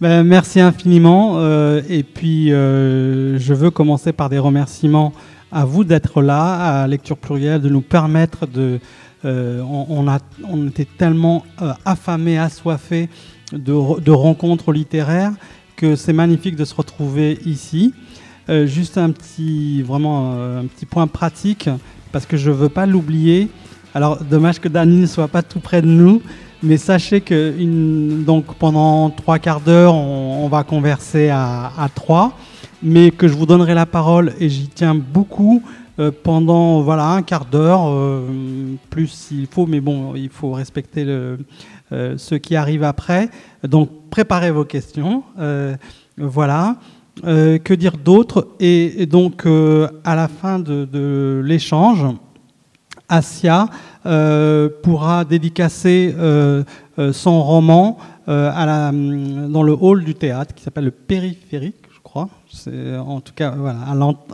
Ben, merci infiniment. et puis, je veux commencer par des remerciements à vous d'être là, à Lecture Plurielle, de nous permettre de. on, a, on était tellement affamés, assoiffés de, rencontres littéraires que c'est magnifique de se retrouver ici. Euh, juste un petit, vraiment euh, un petit point pratique, parce que je ne veux pas l'oublier. Alors, dommage que Dani ne soit pas tout près de nous, mais sachez que donc, pendant trois quarts d'heure, on, va converser à, trois, mais que je vous donnerai la parole, et j'y tiens beaucoup, euh, pendant voilà, un quart d'heure, plus s'il faut, mais bon, il faut respecter le, ceux qui arrivent après. Donc, préparez vos questions. voilà. Euh, que dire d'autre? Et, donc, euh, à la fin de, l'échange, Asia euh, pourra dédicacer son roman la, dans le hall du théâtre qui s'appelle le Périphérique, je crois. En tout cas,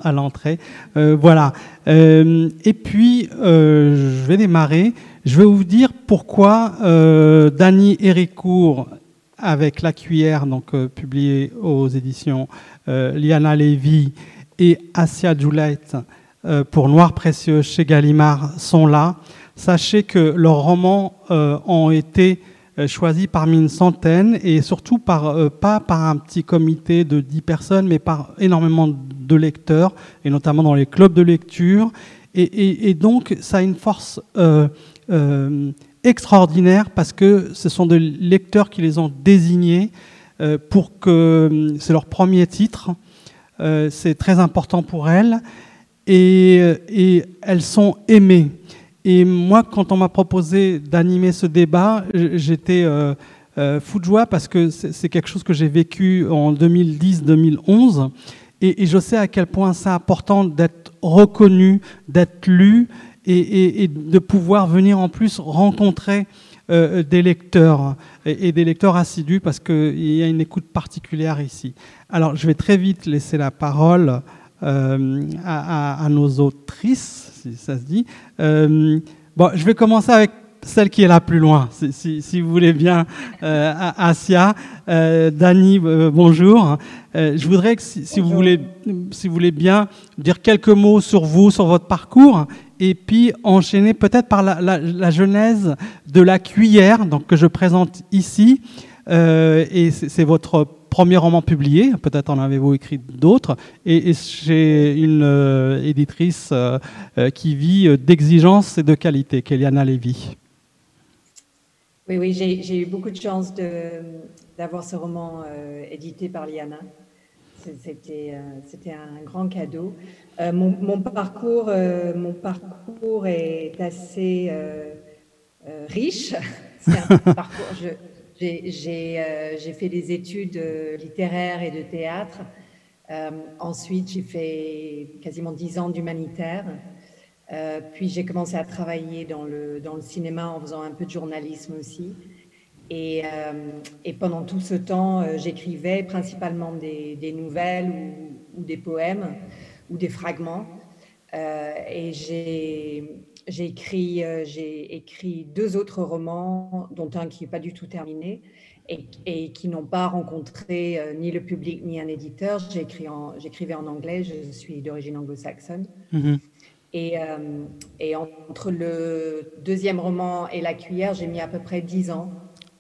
à l'entrée. voilà. et puis, je vais démarrer. Je vais vous dire pourquoi Dany Héricourt avec La Cuillère, donc publié aux éditions euh, Liana Levy et Asia Juliet euh, pour Noir Précieux chez Gallimard sont là. Sachez que leurs romans euh, ont été choisis parmi une centaine et surtout par, pas par un petit comité de 10 personnes, mais par énormément de lecteurs, et notamment dans les clubs de lecture. Et, donc, ça a une force extraordinaire parce que ce sont des lecteurs qui les ont désignés euh, pour que c'est leur premier titre. Euh, c'est très important pour elles euh, et, elles sont aimées. Et moi, quand on m'a proposé d'animer ce débat, j'étais fou de joie parce que c'est quelque chose que j'ai vécu en 2010-2011 et, je sais à quel point c'est important d'être reconnu, d'être lu et, et, de pouvoir venir en plus rencontrer euh, des lecteurs et, des lecteurs assidus parce qu'il y a une écoute particulière ici. Alors, je vais très vite laisser la parole euh, à, nos autrices, si ça se dit. Euh, bon, je vais commencer avec celle qui est la plus loin, si, vous voulez bien, Asia. Dani, bonjour. je voudrais que si, vous voulez, si vous voulez bien dire quelques mots sur vous, sur votre parcours, et puis enchaîner peut-être par la, genèse de la cuillère, donc que je présente ici. Euh, et c'est votre premier roman publié, peut-être en avez-vous écrit d'autres, et, chez une euh, éditrice euh, qui vit d'exigence et de qualité, Kéliana Lévy. Oui, oui, j'ai eu beaucoup de chance d'avoir ce roman édité par Liana. C'était un grand cadeau. Euh, mon, parcours, euh, mon parcours est assez euh, riche. J'ai fait des études littéraires et de théâtre. ensuite, j'ai fait quasiment dix ans d'humanitaire. puis j'ai commencé à travailler dans le, cinéma en faisant un peu de journalisme aussi. Et, pendant tout ce temps, j'écrivais principalement des, nouvelles ou, ou, des poèmes ou des fragments. Euh, et j'ai écrit, euh, j'ai écrit deux autres romans, dont un qui n'est pas du tout terminé et, et qui n'ont pas rencontré euh, ni le public ni un éditeur. J'écrivais en, en, anglais, je suis d'origine anglo-saxonne. Mm-hmm. Et, et, entre le deuxième roman et La cuillère, j'ai mis à peu près dix ans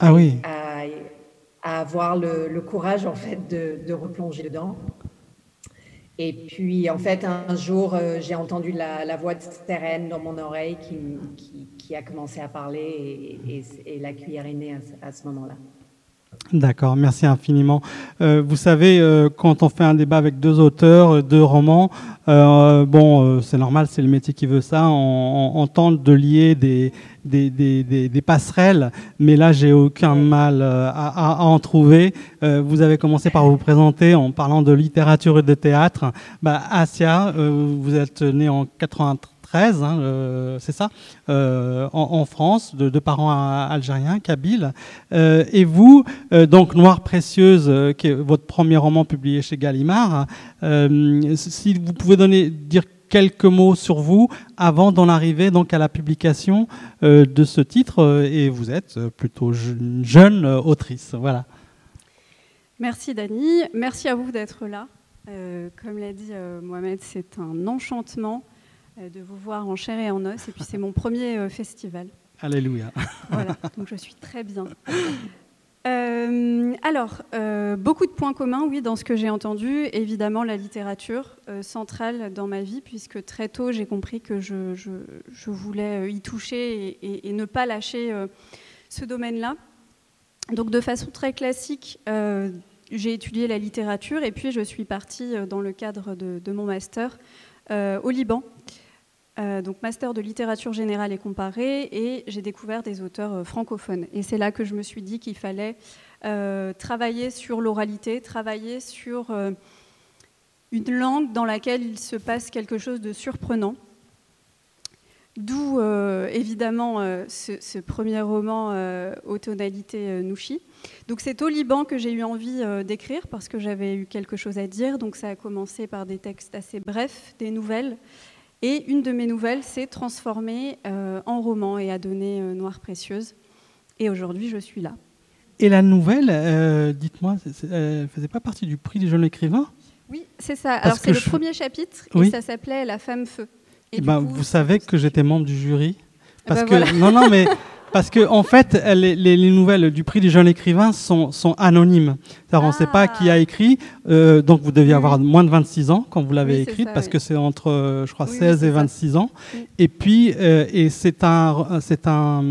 ah oui. à, avoir le, le, courage en fait de, de replonger dedans. Et puis, en fait, un jour, euh, j'ai entendu la, voix de Steren dans mon oreille qui, a commencé à parler et, la cuillère est née à, ce moment-là. D'accord, merci infiniment. Euh, vous savez, euh, quand on fait un débat avec deux auteurs, deux romans, bon, c'est normal, c'est le métier qui veut ça, on tente de lier des, des, des, des, passerelles, mais là, j'ai aucun mal euh, à, à, en trouver. Euh, vous avez commencé par vous présenter en parlant de littérature et de théâtre. Bah, Asia, euh, vous êtes né en 93, hein, c'est ça, en, en, France, de, de parents algériens, kabyles. et vous, donc Noire Précieuse, qui est votre premier roman publié chez Gallimard, si vous pouvez donner, dire quelques mots sur vous avant d'en arriver donc à la publication euh, de ce titre. Euh, et vous êtes plutôt jeune, jeune autrice. Voilà. Merci Dani, merci à vous d'être là. comme l'a dit Mohamed, c'est un enchantement de vous voir en chair et en os. Et puis c'est mon premier festival. Alléluia. Voilà, donc je suis très bien. Euh, alors, euh, beaucoup de points communs, oui, dans ce que j'ai entendu. Évidemment, la littérature euh, centrale dans ma vie, puisque très tôt, j'ai compris que je, voulais y toucher et, ne pas lâcher ce domaine-là. Donc, de façon très classique, j'ai étudié la littérature et puis je suis partie dans le cadre de mon master au Liban. Euh, donc master de littérature générale et comparée, et j'ai découvert des auteurs euh, francophones. Et c'est là que je me suis dit qu'il fallait euh, travailler sur l'oralité, travailler sur une langue dans laquelle il se passe quelque chose de surprenant. D'où évidemment ce, premier roman aux tonalités Nouchi. Donc c'est au Liban que j'ai eu envie d'écrire parce que j'avais eu quelque chose à dire. Donc ça a commencé par des textes assez brefs, des nouvelles, et une de mes nouvelles s'est transformée euh, en roman et a donné euh, Noire Précieuse. Et aujourd'hui, je suis là. Et la nouvelle, euh, dites-moi, elle ne faisait pas partie du prix du jeune écrivain? Oui, c'est ça. Alors, c'est le premier chapitre et ça s'appelait La femme feu. Et, eh ben, vous savez que j'étais membre du jury parce bah que non non mais Parce que en fait, les, nouvelles du prix du jeune écrivain sont, anonymes. On ne sait pas qui a ah. écrit. Euh, donc vous deviez avoir moins de 26 ans quand vous l'avez écrite, parce que c'est entre, euh, je crois, 16 et 26 ans. Et puis, euh, et c'est un, c'est un,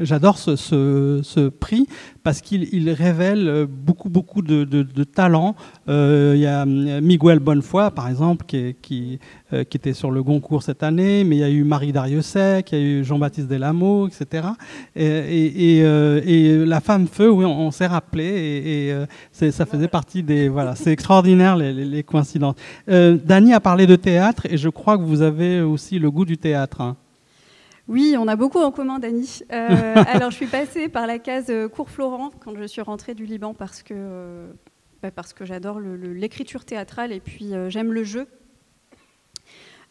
j'adore ce, ce, prix parce qu'il révèle beaucoup, beaucoup de, de, talents. Il y a Miguel Bonnefoy, par exemple, qui, qui, qui, était sur le Goncourt cette année, mais il y a eu Marie Dariussec, il y a eu Jean-Baptiste Delameau, etc. Et, euh, et, la femme feu, oui, on, s'est rappelé, et, euh, ça faisait partie des. Voilà, c'est extraordinaire les, coïncidences. Euh, Dany a parlé de théâtre, et je crois que vous avez aussi le goût du théâtre. Hein. Oui, on a beaucoup en commun, Dany. alors, je suis passée par la case Cours Florent quand je suis rentrée du Liban parce que, bah, parce que j'adore l'écriture théâtrale et puis j'aime le jeu.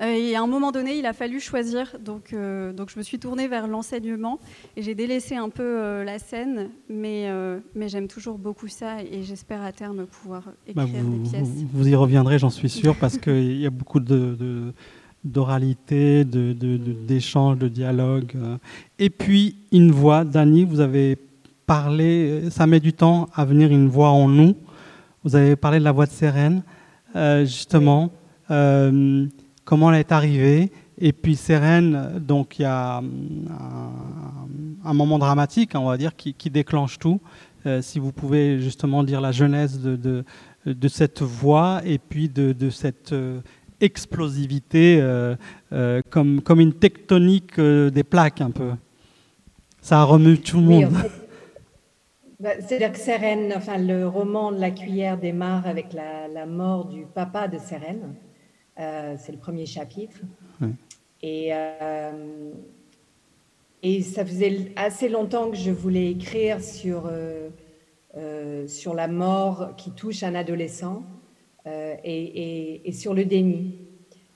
Euh, et à un moment donné, il a fallu choisir. Donc, euh, donc je me suis tournée vers l'enseignement et j'ai délaissé un peu euh, la scène, mais, mais j'aime toujours beaucoup ça et j'espère à terme pouvoir bah, écrire vous, des pièces. Vous y reviendrez, j'en suis sûr, parce qu'il y a beaucoup de, d'oralité, de, d'échange, de, dialogue. Et puis, une voix, Dany, vous avez parlé, ça met du temps à venir une voix en nous. Vous avez parlé de la voix de Sérène, justement comment elle est arrivée. Et puis Sérène, donc il y a un, moment dramatique, on va dire, qui, déclenche tout. Euh, si vous pouvez justement dire la genèse de, de, cette voix et puis de, cette euh, explosivité euh, comme, comme une tectonique des plaques un peu. Ça remue tout le monde. Bah, c'est-à-dire que Sérène, enfin le roman de La cuillère démarre avec la, la mort du papa de Sérène. Euh, c'est le premier chapitre. Et, euh, et ça faisait assez longtemps que je voulais écrire sur, euh, sur la mort qui touche un adolescent et, et, sur le déni.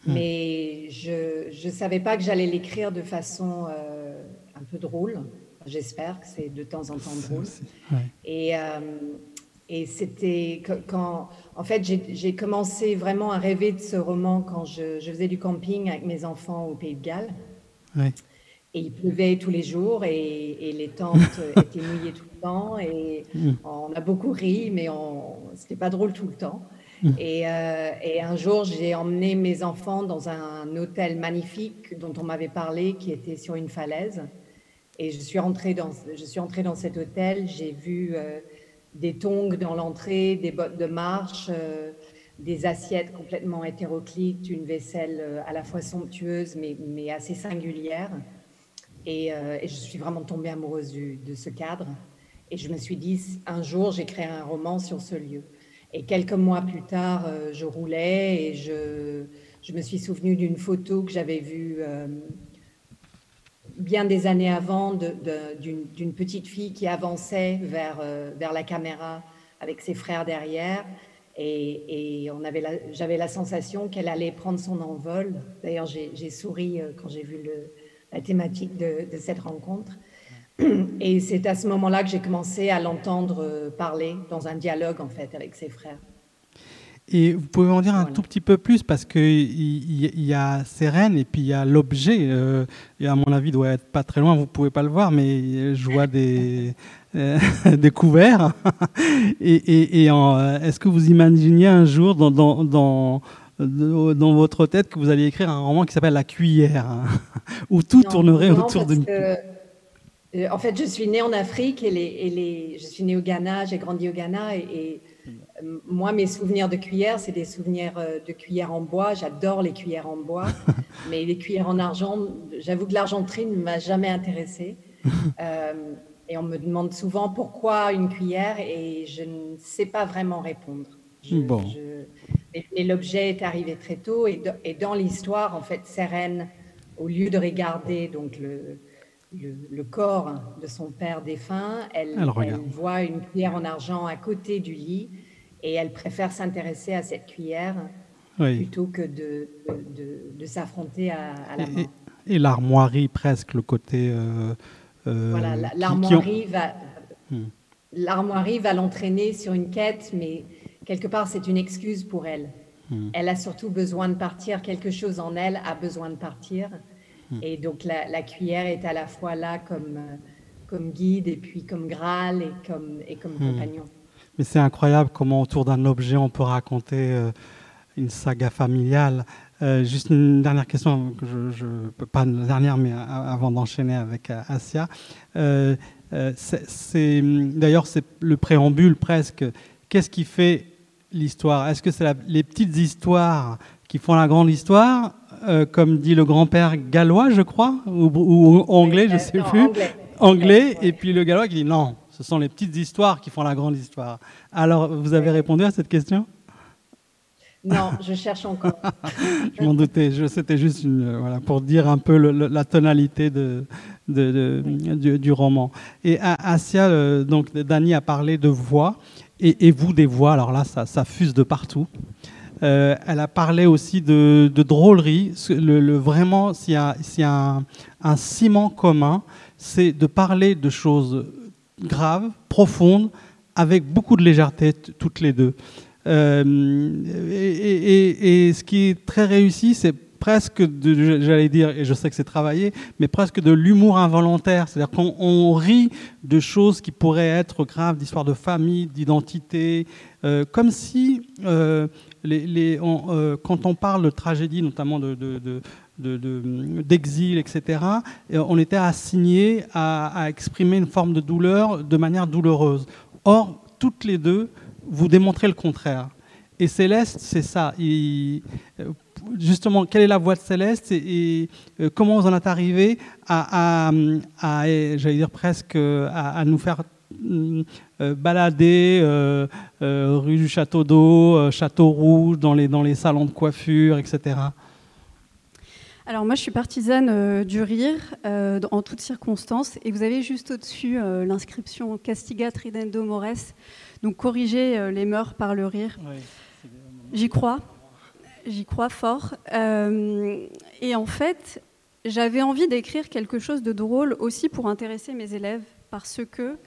Mais je ne savais pas que j'allais l'écrire de façon un peu drôle. J'espère que c'est de temps en temps drôle. Et, et c'était quand, en fait, j'ai commencé vraiment à rêver de ce roman quand je, faisais du camping avec mes enfants au Pays de Galles. Et il pleuvait tous les jours et, les tentes étaient mouillées tout le temps. Et mm. on a beaucoup ri, mais c'était pas drôle tout le temps. Mm. Et, euh, et, un jour, j'ai emmené mes enfants dans un hôtel magnifique dont on m'avait parlé, qui était sur une falaise. Et je suis rentrée dans, je suis entrée dans cet hôtel. J'ai vu euh, des tongs dans l'entrée, des bottes de marche, euh, des assiettes complètement hétéroclites, une vaisselle euh, à la fois somptueuse mais, mais assez singulière. Euh, et, je suis vraiment tombée amoureuse de ce cadre. Et je me suis dit, un jour, j'écrirai un roman sur ce lieu. Et quelques mois plus tard, je roulais et je, je me suis souvenue d'une photo que j'avais vue bien des années avant d'une petite fille qui avançait vers, euh, vers la caméra avec ses frères derrière. Et, j'avais la sensation qu'elle allait prendre son envol. D'ailleurs, j'ai souri euh, quand j'ai vu la thématique de, cette rencontre. Et c'est à ce moment-là que j'ai commencé à l'entendre parler dans un dialogue en fait avec ses frères. Et vous pouvez en dire un tout petit peu plus parce qu'il y, y, a Sérène et puis il y a l'objet. Euh, et à mon avis, il doit être pas très loin, vous pouvez pas le voir, mais je vois des, euh, des couverts. et, et, et est-ce que vous imaginiez un jour dans, dans, dans, dans, votre tête que vous alliez écrire un roman qui s'appelle La cuillère, hein, où tout tournerait autour d'une euh, En fait, je suis née en Afrique et, les, et les, je suis née au Ghana, j'ai grandi au Ghana et moi, mes souvenirs de cuillères, c'est des souvenirs euh, de cuillères en bois. J'adore les cuillères en bois, mais les cuillères en argent, j'avoue que l'argenterie ne m'a jamais intéressée. Euh, et on me demande souvent pourquoi une cuillère et je ne sais pas vraiment répondre. bon. Et, l'objet est arrivé très tôt et, dans l'histoire, en fait, Sérène, au lieu de regarder donc le, le, corps de son père défunt, elle, elle, voit une cuillère en argent à côté du lit et elle préfère s'intéresser à cette cuillère plutôt que de, de, s'affronter à, la mort. Et, l'armoirie, presque, le côté... Euh, euh, voilà, l'armoirie va... Hmm. L'armoirie va l'entraîner sur une quête, mais quelque part, c'est une excuse pour elle. Hmm. Elle a surtout besoin de partir, quelque chose en elle a besoin de partir. Hmm. Et donc, la, cuillère est à la fois là comme, comme guide, et puis comme Graal, et comme, et comme compagnon. Mais c'est incroyable comment autour d'un objet on peut raconter euh, une saga familiale. Euh, juste une dernière question, je, je, pas une dernière, mais avant d'enchaîner avec euh, Asia. c'est, d'ailleurs, c'est le préambule presque. Qu'est-ce qui fait l'histoire? Est-ce que c'est les petites histoires qui font la grande histoire, comme dit le grand-père gallois, je crois, ou, anglais, je ne sais plus, anglais, anglais et puis le gallois qui dit non, ce sont les petites histoires qui font la grande histoire. Alors, vous avez répondu à cette question? Non, je cherche encore. je m'en doutais. C'était juste une, euh, voilà, pour dire un peu la tonalité de, du, roman. Et Asia, euh, donc Dani a parlé de voix, et, vous des voix. Alors là, ça, ça fuse de partout. Euh, elle a parlé aussi de, drôlerie. Le, vraiment, s'il y a, un, un, ciment commun, c'est de parler de choses grave, profonde, avec beaucoup de légèreté toutes les deux. Euh, et, ce qui est très réussi, c'est presque, j'allais dire, et je sais que c'est travaillé, mais presque de l'humour involontaire. C'est-à-dire qu'on rit de choses qui pourraient être graves, d'histoire de famille, d'identité, euh, comme si, euh, quand on parle de tragédie, notamment de, d'exil, etc., on était assigné à, à, exprimer une forme de douleur de manière douloureuse. Or, toutes les deux, vous démontrez le contraire. Et Céleste, c'est ça. justement, quelle est la voix de Céleste et, euh, comment vous en êtes arrivé à, j'allais dire presque, à, nous faire euh, balader euh, rue du Château d'Eau, Château Rouge, dans les, dans les salons de coiffure, etc. Alors moi, je suis partisane euh, du rire euh, en toutes circonstances. Et vous avez juste au-dessus euh, l'inscription Castiga tridendo mores, donc corriger les mœurs par le rire. J'y crois, j'y crois fort. et en fait, j'avais envie d'écrire quelque chose de drôle aussi pour intéresser mes élèves, parce que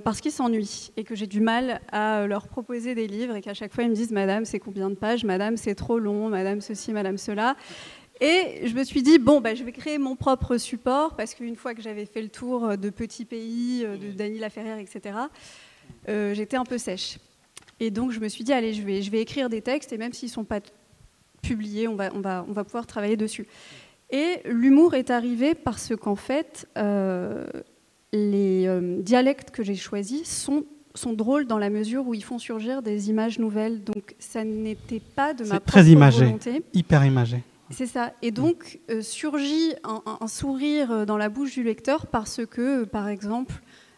parce qu'ils s'ennuient et que j'ai du mal à leur proposer des livres et qu'à chaque fois ils me disent Madame, c'est combien de pages? Madame, c'est trop long Madame, ceci, Madame, cela. Et je me suis dit, bon, bah, je vais créer mon propre support, parce qu'une fois que j'avais fait le tour de petits pays, euh, de Dany Laferrière, etc., euh, j'étais un peu sèche. Et donc je me suis dit, allez, je vais, je vais écrire des textes, et même s'ils ne sont pas publiés, on va, on, va, on va pouvoir travailler dessus. Et l'humour est arrivé parce qu'en fait, euh, les dialectes que j'ai choisis sont sont drôles dans la mesure où ils font surgir des images nouvelles. Donc ça n'était pas de ma propre très imagé, hyper imagé. C'est ça. Et donc euh, surgit un, sourire euh, dans la bouche du lecteur parce que, euh, par exemple,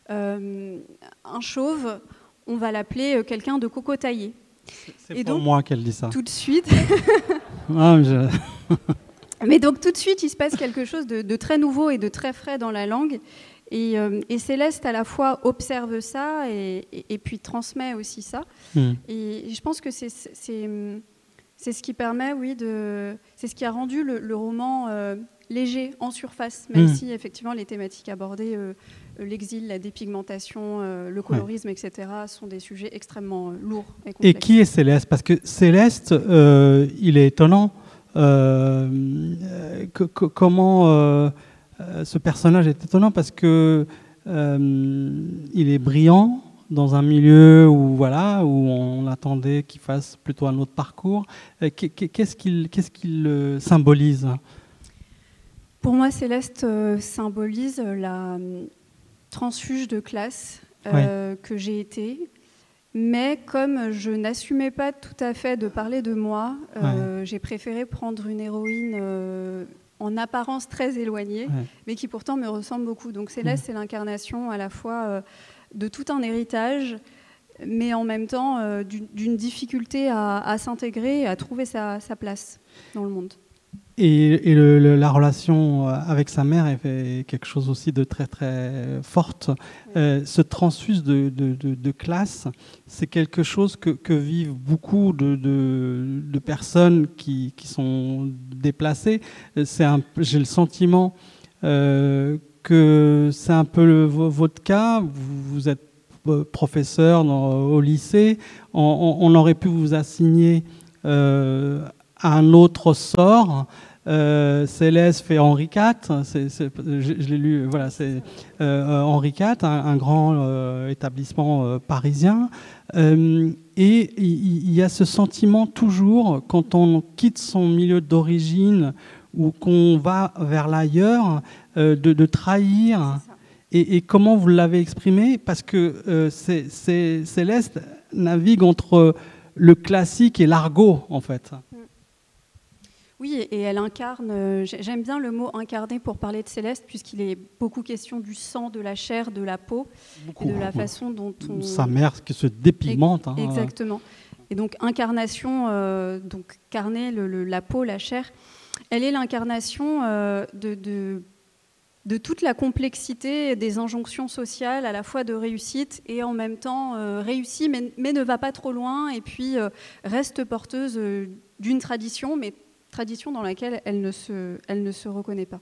un chauve, on va l'appeler quelqu'un de cocotaillé. C'est pour moi qu'elle dit ça. Tout de suite. Ah, mais donc tout de suite, il se passe quelque chose de, très nouveau et de très frais dans la langue. Et, Céleste, à la fois, observe ça et, puis transmet aussi ça. Hmm. Et je pense que c'est c'est ce qui permet, oui, de. C'est ce qui a rendu le, roman euh, léger, en surface, même hmm. si effectivement les thématiques abordées, l'exil, la dépigmentation, le colorisme, etc., sont des sujets extrêmement lourds et complexes. Et qui est Céleste? Parce que Céleste, il est étonnant. comment ce personnage est étonnant parce que il est brillant, dans un milieu où, voilà, où on attendait qu'il fasse plutôt un autre parcours. Euh, qu'est-ce qu'il euh, symbolise? Pour moi, Céleste euh, symbolise la transfuge de classe que j'ai été. Mais comme je n'assumais pas tout à fait de parler de moi, j'ai préféré prendre une héroïne en apparence très éloignée, mais qui pourtant me ressemble beaucoup. Donc Céleste, c'est l'incarnation à la fois de tout un héritage, mais en même temps euh, d'une difficulté à, s'intégrer et à trouver sa, place dans le monde. Et, la relation euh, avec sa mère est quelque chose aussi de très très forte. Euh, ce transfus de, classe, c'est quelque chose que, vivent beaucoup de, personnes qui, sont déplacées. J'ai le sentiment que c'est un peu votre cas. Vous, êtes euh, professeur au lycée. On, aurait pu vous assigner euh, un autre sort. Euh, Céleste fait Henri IV, je, l'ai lu, voilà, c'est Henri IV, un, grand établissement parisien. et il y, a ce sentiment toujours, quand on quitte son milieu d'origine ou qu'on va vers l'ailleurs, euh, de, trahir. Et, comment vous l'avez exprimé? Parce que euh, Céleste navigue entre le classique et l'argot, en fait. Oui, et elle incarne, euh, j'aime bien le mot incarner pour parler de Céleste, puisqu'il est beaucoup question du sang, de la chair, de la peau, et de la façon dont on... Sa mère qui se dépigmente. Hein. Exactement. Et donc incarnation, donc carnet, la peau, la chair, elle est l'incarnation de de toute la complexité des injonctions sociales, à la fois de réussite et en même temps euh, réussie, mais, ne va pas trop loin, et puis euh, reste porteuse euh, d'une tradition, mais tradition dans laquelle elle ne se, elle ne se reconnaît pas.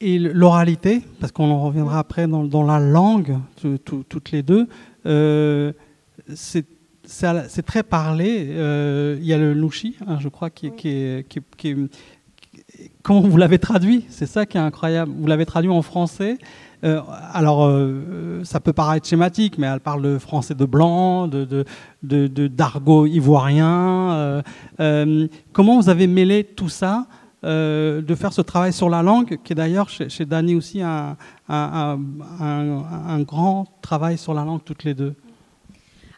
Et l'oralité, parce qu'on en reviendra après dans, la langue, toutes les deux, c'est très parlé. il y a le louchi, hein, je crois, qui, qui, est, qui est Comment vous l'avez traduit? C'est ça qui est incroyable. Vous l'avez traduit en français. Euh, alors, euh, ça peut paraître schématique, mais elle parle de français de blanc, de, d'argot ivoirien. Euh, comment vous avez mêlé tout ça de faire ce travail sur la langue, qui est d'ailleurs chez, chez Dany aussi un, un, grand travail sur la langue toutes les deux?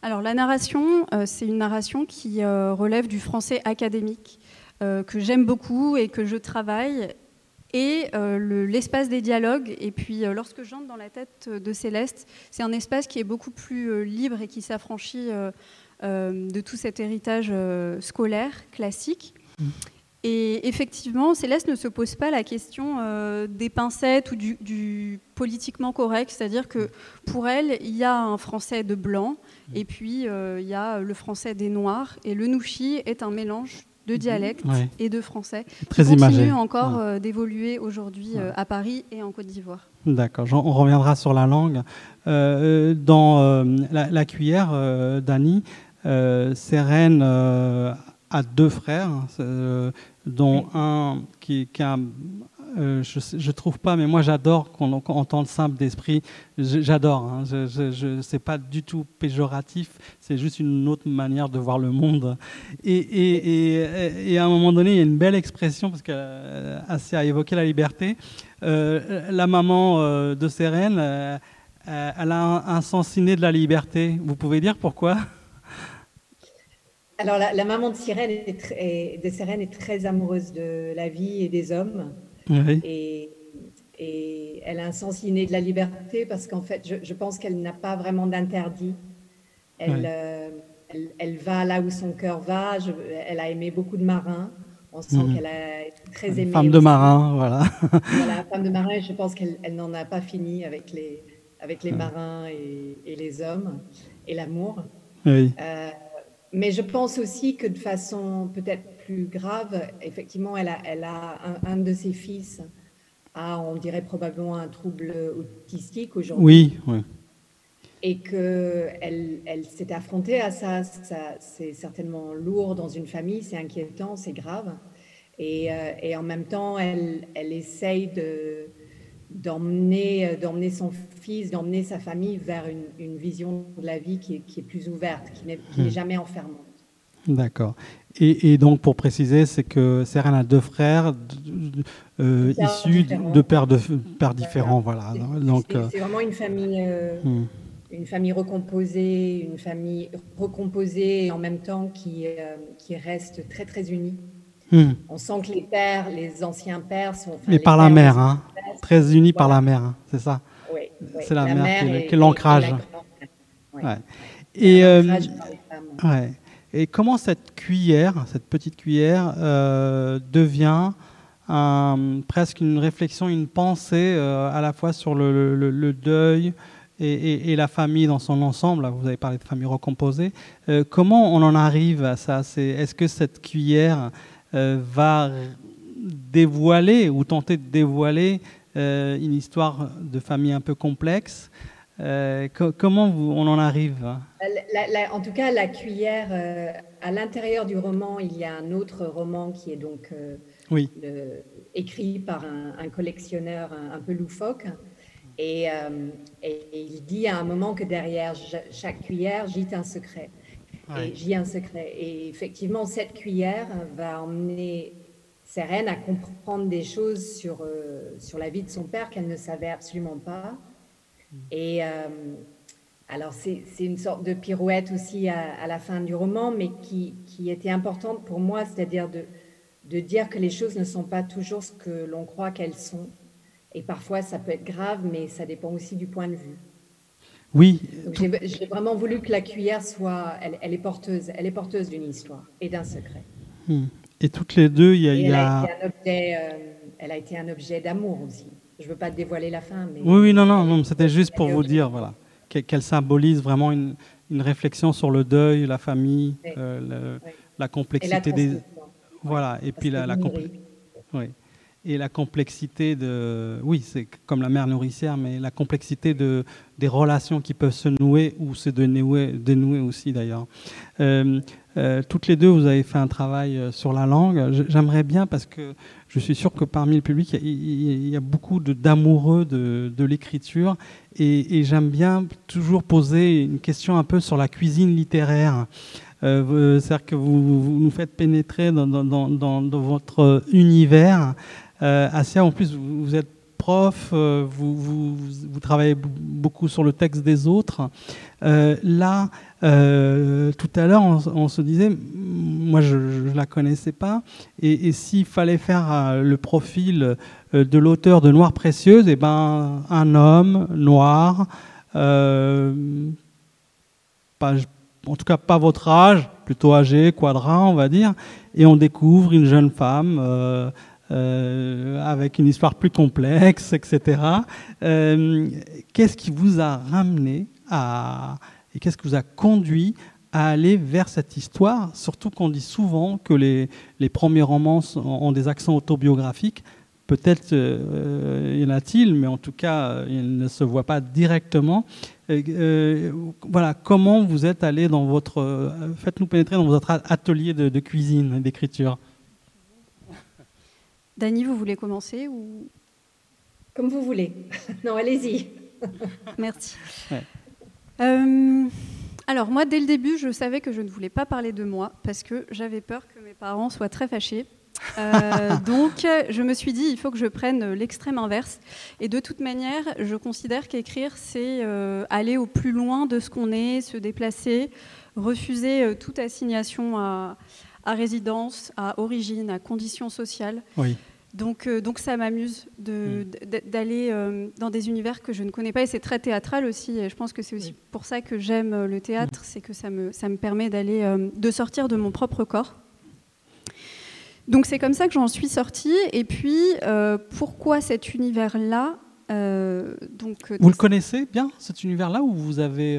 Alors la narration, c'est une narration qui relève du français académique. Euh, que j'aime beaucoup et que je travaille, et euh, l'espace des dialogues. Et puis, euh, lorsque j'entre dans la tête de Céleste, c'est un espace qui est beaucoup plus libre et qui s'affranchit de tout cet héritage scolaire classique. Mm. Et effectivement, Céleste ne se pose pas la question des pincettes ou du, du politiquement correct, c'est-à-dire que pour elle, il y a un français de blanc mm. et puis il y a le français des noirs. Et le nouchi est un mélange de dialecte et de français. Très qui continue encore euh, d'évoluer aujourd'hui euh, à Paris et en Côte d'Ivoire. D'accord, on reviendra sur la langue. Euh, dans la, cuillère, Dani, Sérène a deux frères, dont un qui, qui a euh, je ne trouve pas, mais moi j'adore qu'on entende simple d'esprit. J'adore. Hein. Je, n'est pas du tout péjoratif. C'est juste une autre manière de voir le monde. Et, à un moment donné, il y a une belle expression parce qu'elle a évoqué la liberté. Euh, la maman euh, de Sérène, elle a un, sens inné de la liberté. Vous pouvez dire pourquoi? Alors, la, maman de, Sirène de Sérène est très amoureuse de la vie et des hommes. Et, elle a un sens inné de la liberté parce qu'en fait, je, pense qu'elle n'a pas vraiment d'interdit. Euh, elle, elle, va là où son cœur va. elle a aimé beaucoup de marins. On sent mhm. qu'elle a été très aimée. Femme de marin, voilà. voilà, femme de marin. Je pense qu'elle n'en a pas fini avec les, avec les marins et, les hommes et l'amour. Oui. Euh, mais je pense aussi que de façon peut-être plus grave, effectivement, elle a, elle a un, de ses fils a, on dirait probablement un trouble autistique aujourd'hui. Oui. Et qu'elle elle, s'est affrontée à ça. ça c'est certainement lourd dans une famille, c'est inquiétant, c'est grave. Et, euh, et, en même temps, elle, elle essaye de, d'emmener, d'emmener son fils, d'emmener sa famille vers une, une, vision de la vie qui est, qui est plus ouverte, qui n'est, hmm. jamais enfermante. D'accord. Et, et, donc, pour préciser, c'est que Serena a deux frères euh, issus de pères, de, pères différents. Voilà. Donc, c'est, euh, c'est vraiment une famille, hmm. une famille recomposée, une famille recomposée et en même temps qui, qui reste très, très unie. Hmm. On sent que les pères, les anciens pères sont. Mais par la mère, hein. très unis par la mère, hein, c'est ça. Oui, c'est la, mère, qui, est l'ancrage. Euh, et comment cette cuillère, cette petite cuillère, euh, devient presque une réflexion, une pensée euh, à la fois sur le, deuil et, la famille dans son ensemble? vous avez parlé de famille recomposée. comment on en arrive à ça? Est-ce que cette cuillère euh, va dévoiler ou tenter de dévoiler euh, une histoire de famille un peu complexe. Euh, comment on en arrive hein? En tout cas, la cuillère, à l'intérieur du roman, il y a un autre roman qui est donc oui. écrit par un, collectionneur un, peu loufoque. Et, et, il dit à un moment que derrière chaque cuillère gît un secret. Et j'ai un secret. Et effectivement, cette cuillère va emmener Sérène à comprendre des choses sur, euh, sur la vie de son père qu'elle ne savait absolument pas. Mm. Et euh, alors, c'est une sorte de pirouette aussi à, la fin du roman, mais qui, qui était importante pour moi, c'est-à-dire de, de dire que les choses ne sont pas toujours ce que l'on croit qu'elles sont. Et parfois, ça peut être grave, mais ça dépend aussi du point de vue. Oui. J'ai vraiment voulu que la cuillère soit, elle, est porteuse, elle est porteuse d'une histoire et d'un secret. Hmm. Et toutes les deux, il y a. elle, a... Été un objet, euh, elle a été un objet d'amour aussi. Je ne veux pas dévoiler la fin, mais. Oui, oui, non, non, non c'était juste pour vous dire, voilà, qu'elle symbolise vraiment une, une, réflexion sur le deuil, la famille, euh, la complexité des. Voilà, et puis la, la complexité. Oui et la complexité de, oui, c'est comme la mère nourricière, mais la complexité de, des relations qui peuvent se nouer ou se dénouer, dénouer aussi d'ailleurs. Euh, euh, toutes les deux, vous avez fait un travail euh, sur la langue. J'aimerais bien, parce que je suis sûr que parmi le public, il y a, beaucoup d'amoureux de, de l'écriture, et, j'aime bien toujours poser une question un peu sur la cuisine littéraire. Euh, C'est-à-dire que vous, nous faites pénétrer dans, dans, dans, votre univers euh, en plus, vous, êtes prof, euh, vous, travaillez beaucoup sur le texte des autres. Euh, là, tout à l'heure, on, se disait, moi je ne la connaissais pas, et, s'il fallait faire le profil de l'auteur de Noir Précieuse, et eh ben, un homme noir, pas, en tout cas pas votre âge, plutôt âgé, quadra, on va dire, et on découvre une jeune femme euh, avec une histoire plus complexe, etc. Euh, qu'est-ce qui vous a ramené à, et qu'est-ce qui vous a conduit à aller vers cette histoire, surtout qu'on dit souvent que les, les premiers romans ont des accents autobiographiques. Peut-être euh, y en a-t-il, mais en tout cas, ils ne se voient pas directement. voilà, comment vous êtes allé dans votre, faites-nous pénétrer dans votre atelier de, de cuisine, d'écriture? Dany, vous voulez commencer ou? Comme vous voulez. non, allez-y. Merci. Euh, alors moi, dès le début, je savais que je ne voulais pas parler de moi parce que j'avais peur que mes parents soient très fâchés. Euh, donc, je me suis dit, il faut que je prenne l'extrême inverse. Et de toute manière, je considère qu'écrire, c'est euh, aller au plus loin de ce qu'on est, se déplacer, refuser toute assignation à, à résidence, à origine, à conditions sociales. Oui. Donc, euh, donc ça m'amuse mm. d'aller euh, dans des univers que je ne connais pas et c'est très théâtral aussi. Et je pense que c'est aussi pour ça que j'aime euh, le théâtre, mm. c'est que ça me, ça me permet d'aller, de sortir de mon propre corps. Donc c'est comme ça que j'en suis sortie. Et puis pourquoi cet univers-là donc, Vous le connaissez bien cet univers-là ou vous avez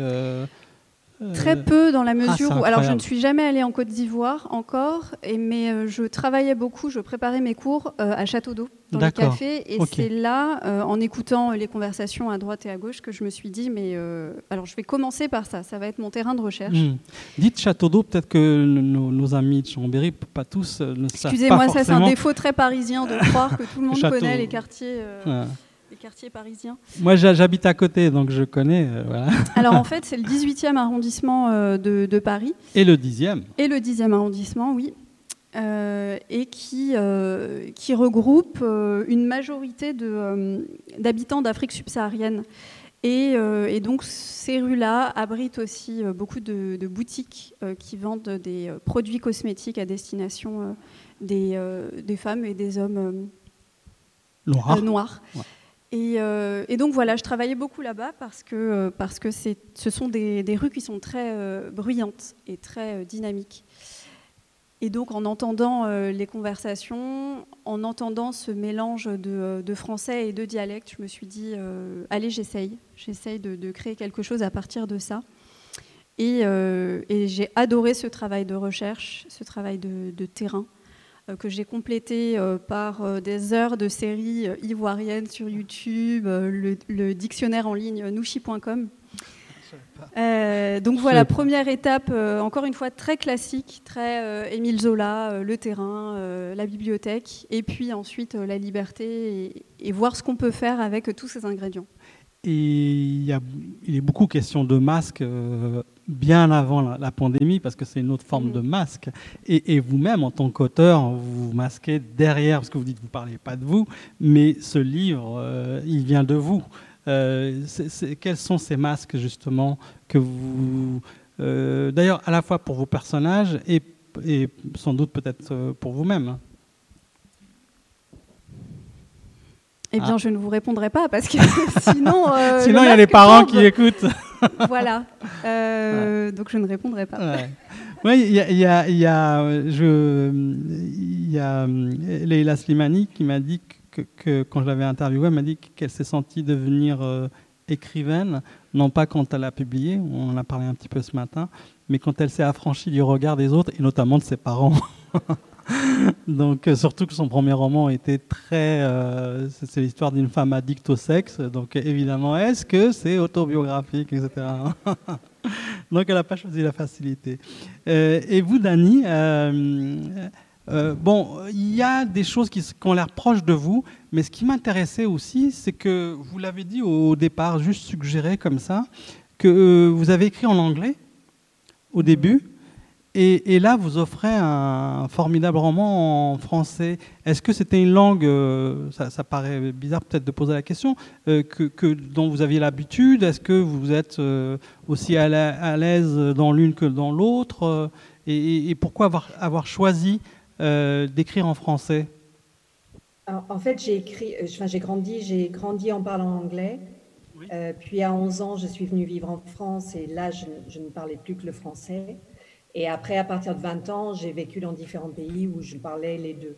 Très peu dans la ah, mesure où. Alors, je ne suis jamais allée en Côte d'Ivoire encore, et, mais euh, je travaillais beaucoup, je préparais mes cours euh, à Château d'eau, dans le café. Et c'est là, euh, en écoutant les conversations à droite et à gauche, que je me suis dit mais alors, je vais commencer par ça, ça va être mon terrain de recherche. Hmm. Dites Château d'eau, peut-être que nos, amis de Chambéry, pas tous, ne savent pas. Excusez-moi, ça, c'est un défaut très parisien de croire que tout le monde connaît les quartiers quartier parisien Moi, j'habite à côté, donc je connais. Euh, Alors, en fait, c'est le 18e arrondissement euh, de, Paris. Et le 10e Et le 10e arrondissement, oui. Euh, et qui, qui regroupe une majorité d'habitants d'Afrique subsaharienne. Et, donc, ces rues-là abritent aussi beaucoup de, boutiques qui vendent des produits cosmétiques à destination des, des, femmes et des hommes noirs. Euh, et, donc voilà, je travaillais beaucoup là-bas parce que, euh, parce que ce sont des, rues qui sont très euh, bruyantes et très dynamiques. Et donc en entendant les conversations, en entendant ce mélange de, français et de dialecte, je me suis dit, allez, j'essaye, j'essaye de, créer quelque chose à partir de ça. Et, j'ai adoré ce travail de recherche, ce travail de terrain. Euh, que j'ai complété euh, par euh, des heures de séries ivoiriennes sur YouTube, le, dictionnaire en ligne nouchi.com. donc voilà, première étape, encore une fois très classique, très Émile Zola, le terrain, la bibliothèque, et puis ensuite la liberté et, voir ce qu'on peut faire avec tous ces ingrédients. Et il, y a, il est beaucoup question de masques bien avant la, pandémie, parce que c'est une autre forme de mm. masque. Et, vous-même, en tant qu'auteur, vous vous masquez derrière, parce que vous dites que vous ne parlez pas de vous, mais ce livre, euh, il vient de vous. Euh, quels sont ces masques, justement, que vous... Euh, d'ailleurs, à la fois pour vos personnages et, et sans doute peut-être pour vous-même. Hein. Eh bien, ah. je ne vous répondrai pas parce que sinon. sinon, il y a les parents qui écoutent. voilà. Euh, donc je ne répondrai pas. Oui, il y a, y a, y a, je, y a Leila Slimani qui m'a dit que, quand je l'avais interviewée, elle m'a dit qu'elle s'est sentie devenir euh, écrivaine, non pas quand elle a publié, on en a parlé un petit peu ce matin, mais quand elle s'est affranchie du regard des autres et notamment de ses parents. donc euh, surtout que son premier roman était très, euh, c'est l'histoire d'une femme addicte au sexe. Donc évidemment, est-ce que c'est autobiographique, etc. donc elle n'a pas choisi la facilité. Euh, et vous, Dani, bon, il y a des choses qui, qui ont l'air proches de vous, mais ce qui m'intéressait aussi, c'est que vous l'avez dit au départ, juste suggéré comme ça, que vous avez écrit en anglais au début. Et, là, vous offrez un formidable roman en français. Est-ce que c'était une langue, euh, ça, paraît bizarre peut-être de poser la question, euh, que, dont vous aviez l'habitude? Est-ce que vous êtes euh, aussi à l'aise dans l'une que dans l'autre et, pourquoi avoir, avoir choisi d'écrire en français? En fait, j'ai écrit, enfin, j'ai grandi, j'ai grandi en parlant anglais. puis à 11 ans, je suis venue vivre en France et là, je, je ne parlais plus que le français. Et après, à partir de 20 ans, j'ai vécu dans différents pays où je parlais les deux.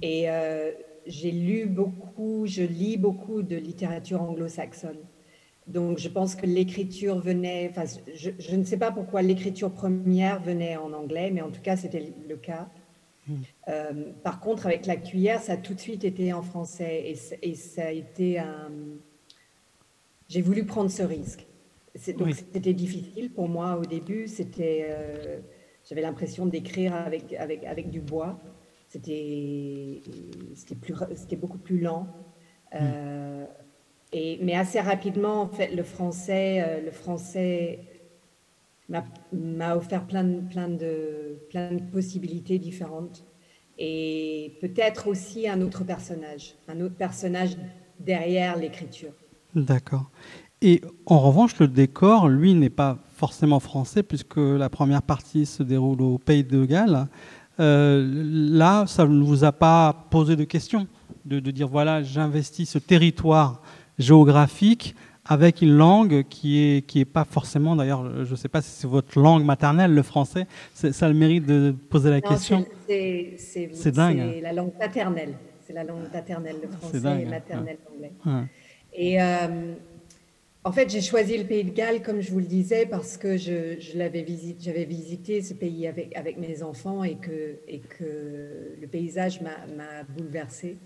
Et euh, j'ai lu beaucoup, je lis beaucoup de littérature anglo-saxonne. Donc, je pense que l'écriture venait, enfin, je, ne sais pas pourquoi l'écriture première venait en anglais, mais en tout cas, c'était le cas. Hmm. Euh, par contre, avec la cuillère, ça a tout de suite été en français et, et ça a été un. J'ai voulu prendre ce risque. C'était difficile pour moi au début. C'était, euh, j'avais l'impression d'écrire avec, avec, avec du bois. C'était, c'était, beaucoup plus lent. Euh, et, mais assez rapidement, en fait, le français, euh, le français m'a, offert plein de, plein, de, plein de possibilités différentes. Et peut-être aussi un autre personnage, un autre personnage derrière l'écriture. D'accord. Et en revanche, le décor, lui, n'est pas forcément français, puisque la première partie se déroule au Pays de Galles. Euh, là, ça ne vous a pas posé de question de, dire, voilà, j'investis ce territoire géographique avec une langue qui est qui est pas forcément d'ailleurs je ne sais pas si c'est votre langue maternelle le français ça a le mérite de poser la question. c'est dingue. c'est la langue paternelle. C'est la langue paternelle le français et hein. maternel l'anglais. Et euh, En fait, j'ai choisi le pays de Galles, comme je vous le disais, parce que je, l'avais visité, j'avais visité ce pays avec, avec mes enfants et que, et que le paysage m'a bouleversée.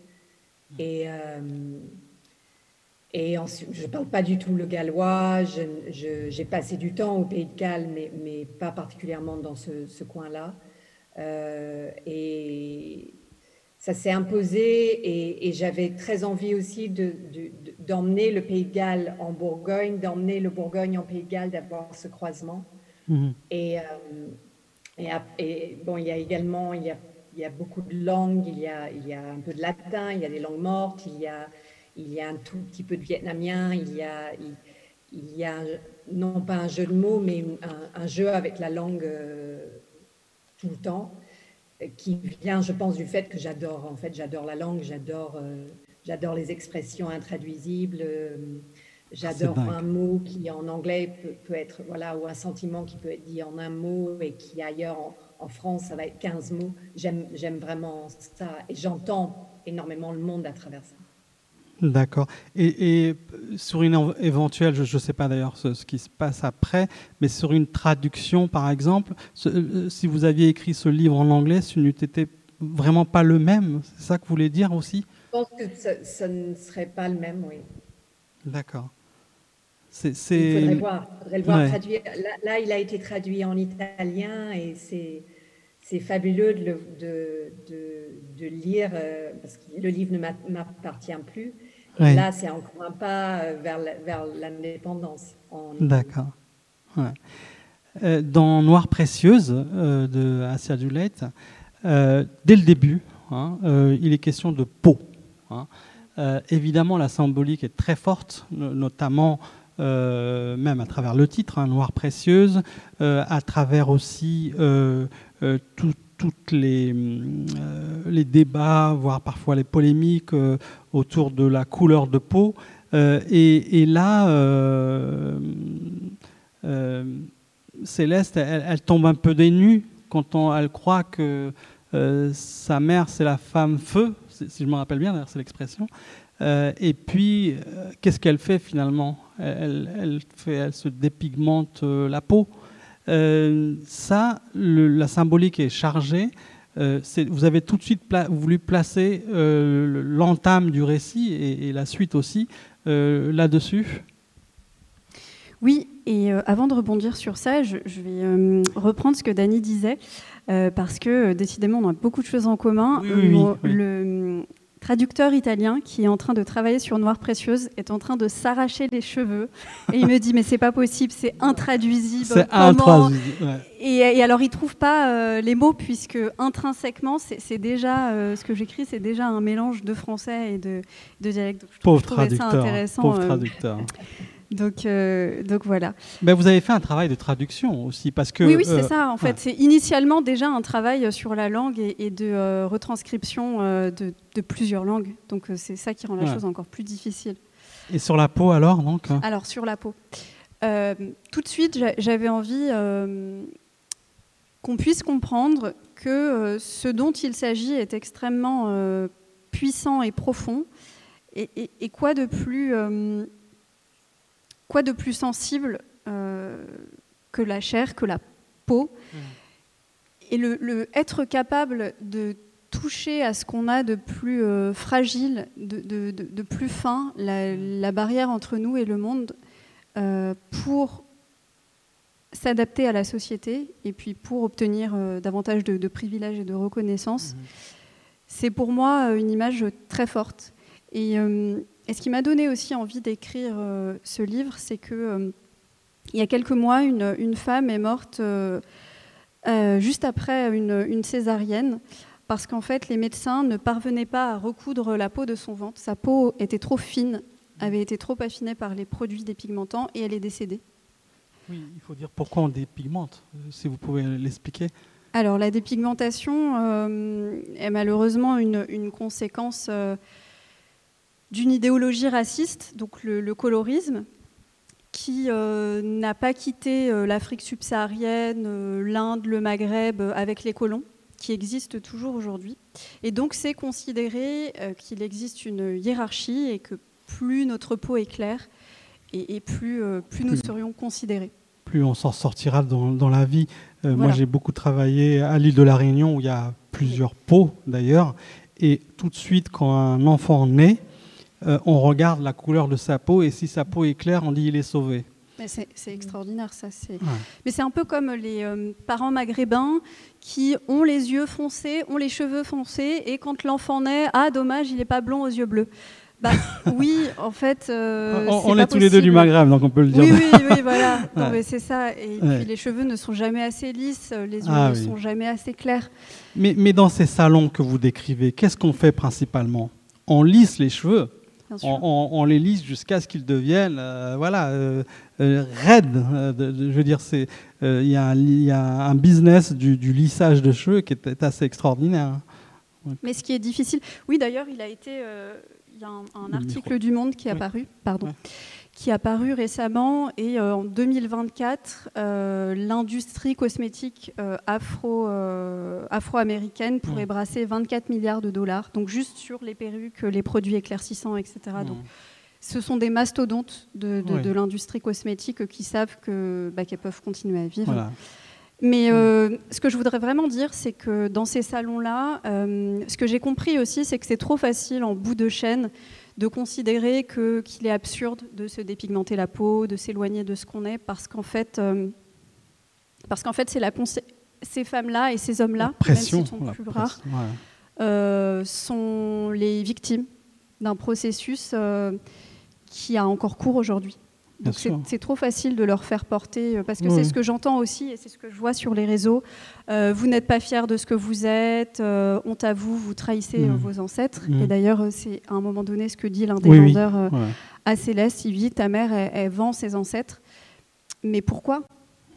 Et, euh, et ensuite, je ne parle pas du tout le gallois. J'ai passé du temps au pays de Galles, mais, mais pas particulièrement dans ce, ce coin-là. Euh, et ça s'est imposé et, j'avais très envie aussi d'emmener le Pays de Galles en Bourgogne, d'emmener le Bourgogne en Pays de Galles, d'avoir ce croisement. Mhm. Et, euh, et, bon, il y a également il y a, il y a beaucoup de langues, il y a, il y a un peu de latin, il y a des langues mortes, il y a, il y a un tout petit peu de vietnamien, il y a, il, y a non pas un jeu de mots, mais un, jeu avec la langue euh, tout le temps qui vient, je pense, du fait que j'adore, en fait, j'adore la langue, j'adore, euh, j'adore les expressions intraduisibles, euh, j'adore un mot qui en anglais peut, être, voilà, ou un sentiment qui peut être dit en un mot et qui ailleurs en, France, ça va être 15 mots. J'aime, j'aime vraiment ça et j'entends énormément le monde à travers ça. D'accord. Et, sur une éventuelle, je ne sais pas d'ailleurs ce, qui se passe après, mais sur une traduction, par exemple, euh, si vous aviez écrit ce livre en anglais, ce n'eût été vraiment pas le même. C'est ça que vous voulez dire aussi? Je pense que ça, ne serait pas le même, oui. D'accord. Il faudrait voir, faudrait le voir traduit. Là, il a été traduit en italien et c'est c'est fabuleux de, de, de, lire, euh, parce que le livre ne m'appartient plus. Là, c'est encore un pas euh, vers, vers l'indépendance. D'accord. Euh, dans Noir précieuse de Asia Dulette, dès le début, hein, il est question de peau. Hein. évidemment, la symbolique est très forte, notamment même à travers le titre, hein, Noir précieuse, à travers aussi euh, toutes les, euh, les, débats, voire parfois les polémiques euh, autour de la couleur de peau. Et, là, Céleste, elle, tombe un peu dénue quand on, elle croit que sa mère, c'est la femme feu, si je me rappelle bien, c'est l'expression. et puis, qu'est-ce qu'elle fait finalement? Elle se dépigmente la peau. Euh, ça, la symbolique est chargée. Euh, vous avez tout de suite voulu placer euh, l'entame du récit et, la suite aussi là-dessus? Oui, et avant de rebondir sur ça, je, vais reprendre ce que Dany disait, parce que décidément, on a beaucoup de choses en commun. le, traducteur italien qui est en train de travailler sur Noir Précieuse est en train de s'arracher les cheveux. Et il me dit, mais c'est pas possible, c'est intraduisible. C'est intraduisible. Et, alors, il trouve pas euh, les mots, puisque intrinsèquement, c'est déjà, euh, ce que j'écris, c'est déjà un mélange de français et de, de dialecte. Pauvre traducteur. intéressant. Pauvre euh, traducteur. Donc, euh, donc voilà. Ben vous avez fait un travail de traduction aussi, parce que. Oui, oui, c'est euh, ça. En fait, c'est initialement déjà un travail sur la langue et, de euh, retranscription de, de, plusieurs langues. Donc c'est ça qui rend la chose encore plus difficile. Et sur la peau alors, donc Alors sur la peau. tout de suite, j'avais envie qu'on puisse comprendre que ce dont il s'agit est extrêmement puissant et profond. Et, et quoi de plus quoi de plus sensible euh, que la chair, que la peau? Mmh. Et le, être capable de toucher à ce qu'on a de plus euh, fragile, de, plus fin, la, barrière entre nous et le monde, euh, pour s'adapter à la société et puis pour obtenir davantage de, privilèges et de reconnaissance, mmh. c'est pour moi une image très forte. Et et ce qui m'a donné aussi envie d'écrire euh, ce livre, c'est que euh, il y a quelques mois, une, femme est morte euh, juste après une, césarienne parce qu'en fait, les médecins ne parvenaient pas à recoudre la peau de son ventre. Sa peau était trop fine, avait été trop affinée par les produits dépigmentants et elle est décédée. Oui, il faut dire pourquoi on dépigmente, si vous pouvez l'expliquer. Alors, la dépigmentation est malheureusement une, une conséquence d'une idéologie raciste, donc le, colorisme, qui euh, n'a pas quitté euh, l'Afrique subsaharienne, euh, l'Inde, le Maghreb avec les colons, qui existent toujours aujourd'hui. Et donc c'est considéré qu'il existe une hiérarchie et que plus notre peau est claire, et, plus, plus nous serions considérés. Plus on s'en sortira dans, la vie. Moi, j'ai beaucoup travaillé à l'île de la Réunion où il y a plusieurs pots d'ailleurs. Et tout de suite, quand un enfant naît, on regarde la couleur de sa peau et si sa peau est claire, on dit il est sauvé. C'est extraordinaire, ça. Mais c'est un peu comme les euh, parents maghrébins qui ont les yeux foncés, ont les cheveux foncés, et quand l'enfant naît, ah dommage, il n'est pas blond aux yeux bleus. Bah, oui, en fait. Euh, on, est, tous les deux du Maghreb, donc on peut le dire. Oui, oui, oui, voilà. c'est ça. Et puis les cheveux ne sont jamais assez lisses, les yeux ah ne sont jamais assez clairs. Mais, mais dans ces salons que vous décrivez, qu'est-ce qu'on fait principalement? On lisse les cheveux? On, les lisse jusqu'à ce qu'ils deviennent euh, voilà, euh, euh, raides. je veux dire, il y, a un business du, lissage de cheveux qui est, assez extraordinaire. Mais ce qui est difficile, oui d'ailleurs, il a été, il y a un, article du Monde qui est apparu, pardon, qui a paru récemment et euh, en 2024, euh, l'industrie cosmétique euh, afro, afro-américaine pourrait brasser 24 milliards de dollars, donc juste sur les perruques, les produits éclaircissants, etc. Donc, ce sont des mastodontes de, l'industrie cosmétique qui savent que, bah, qu'elles peuvent continuer à vivre. Mais ce que je voudrais vraiment dire, c'est que dans ces salons-là, ce que j'ai compris aussi, c'est que c'est trop facile en bout de chaîne de considérer que, qu'il est absurde de se dépigmenter la peau, de s'éloigner de ce qu'on est, parce qu'en fait, euh, parce qu'en fait c'est la ces femmes-là et ces hommes-là, même s'ils sont plus rares, euh, sont les victimes d'un processus euh, qui a encore cours aujourd'hui. Donc c'est trop facile de leur faire porter, euh, parce que c'est ce que j'entends aussi et c'est ce que je vois sur les réseaux. Euh, vous n'êtes pas fier de ce que vous êtes, euh, honte à vous, vous trahissez mmh. vos ancêtres. Mmh. Et d'ailleurs, c'est à un moment donné ce que dit l'un des vendeurs à Céleste, il dit, ta mère, elle vend ses ancêtres. Mais pourquoi?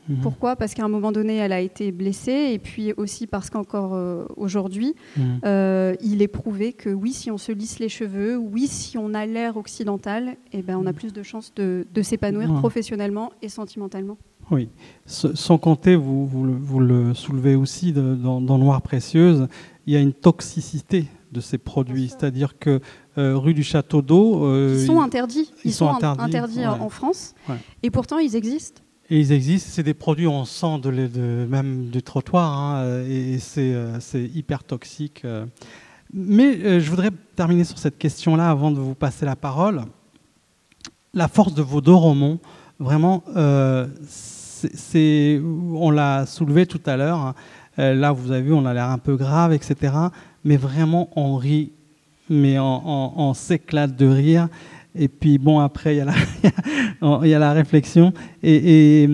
Mhm. Pourquoi? Parce qu'à un moment donné, elle a été blessée, et puis aussi parce qu'encore euh, aujourd'hui, mhm. euh, il est prouvé que oui, si on se lisse les cheveux, oui, si on a l'air occidental, eh ben, on a mhm. plus de chances de, s'épanouir professionnellement et sentimentalement. Oui, sans compter, vous, vous, le, soulevez aussi dans, Noir Précieuse, il y a une toxicité de ces produits, c'est-à-dire que euh, rue du Château d'Eau... ils sont interdits, ils, sont, interdits, en France, et pourtant ils existent. Et ils existent, c'est des produits on sent même du trottoir, hein, et euh, c'est hyper toxique. Euh. Mais euh, je voudrais terminer sur cette question-là avant de vous passer la parole. La force de vos deux romans, vraiment, c'est, on l'a soulevé tout à l'heure. Hein. là, vous avez vu, on a l'air un peu grave, etc. Mais vraiment, on rit, mais on s'éclate de rire. Et puis, bon, après, il y a la, y a la réflexion. Et, et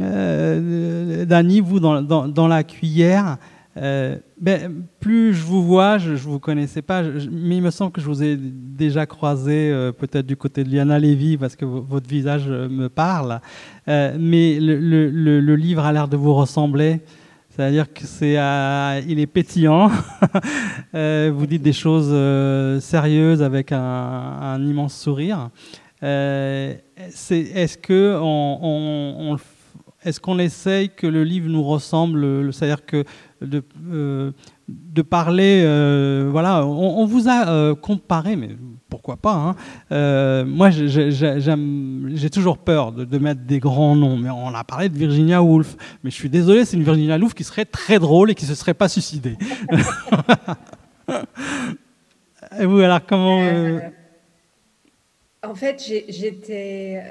euh, Dani, vous, dans, dans, la cuillère, euh, ben, plus je vous vois, je ne vous connaissais pas, mais il me semble que je vous ai déjà croisé euh, peut-être du côté de Liana Lévy, parce que votre visage me parle. mais le, le, livre a l'air de vous ressembler. C'est-à-dire que c'est, euh, il est pétillant. Euh, vous dites des choses euh, sérieuses avec un, immense sourire. est-ce que est-ce qu'on essaye que le livre nous ressemble C'est-à-dire que de, de parler, voilà, on, vous a comparé, mais pourquoi pas. Hein. Euh, moi, j'ai toujours peur de, mettre des grands noms, mais on a parlé de Virginia Woolf. Mais je suis désolé, c'est une Virginia Woolf qui serait très drôle et qui ne se serait pas suicidée. et vous, alors, comment. Euh, euh, en fait, j'étais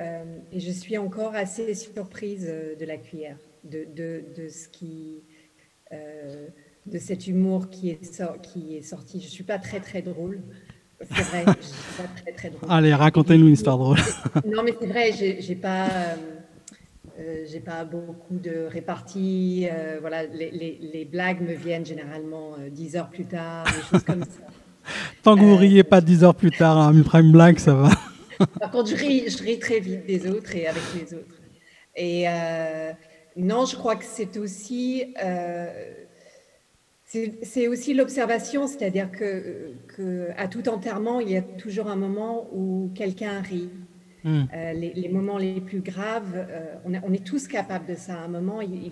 et je suis encore assez surprise de la cuillère, de, de ce qui. de cet humour qui est, qui est sorti. Je ne suis pas très très drôle. C'est vrai, je pas très très drôle. Allez, racontez-nous une histoire drôle. non, mais c'est vrai, j'ai pas. Euh, euh, j'ai pas beaucoup de réparties. Euh, voilà, les, les, les, blagues me viennent généralement dix heures plus tard, des choses comme ça. Tant que vous riez pas dix heures plus tard à hein, une blague, ça va. Par contre, je ris, je ris très vite des autres et avec les autres. Et non, je crois que c'est aussi c'est aussi l'observation, c'est-à-dire que, à tout enterrement, il y a toujours un moment où quelqu'un rit. Hmm. Euh, les, moments les plus graves, euh, on, est tous capables de ça. À un moment, il,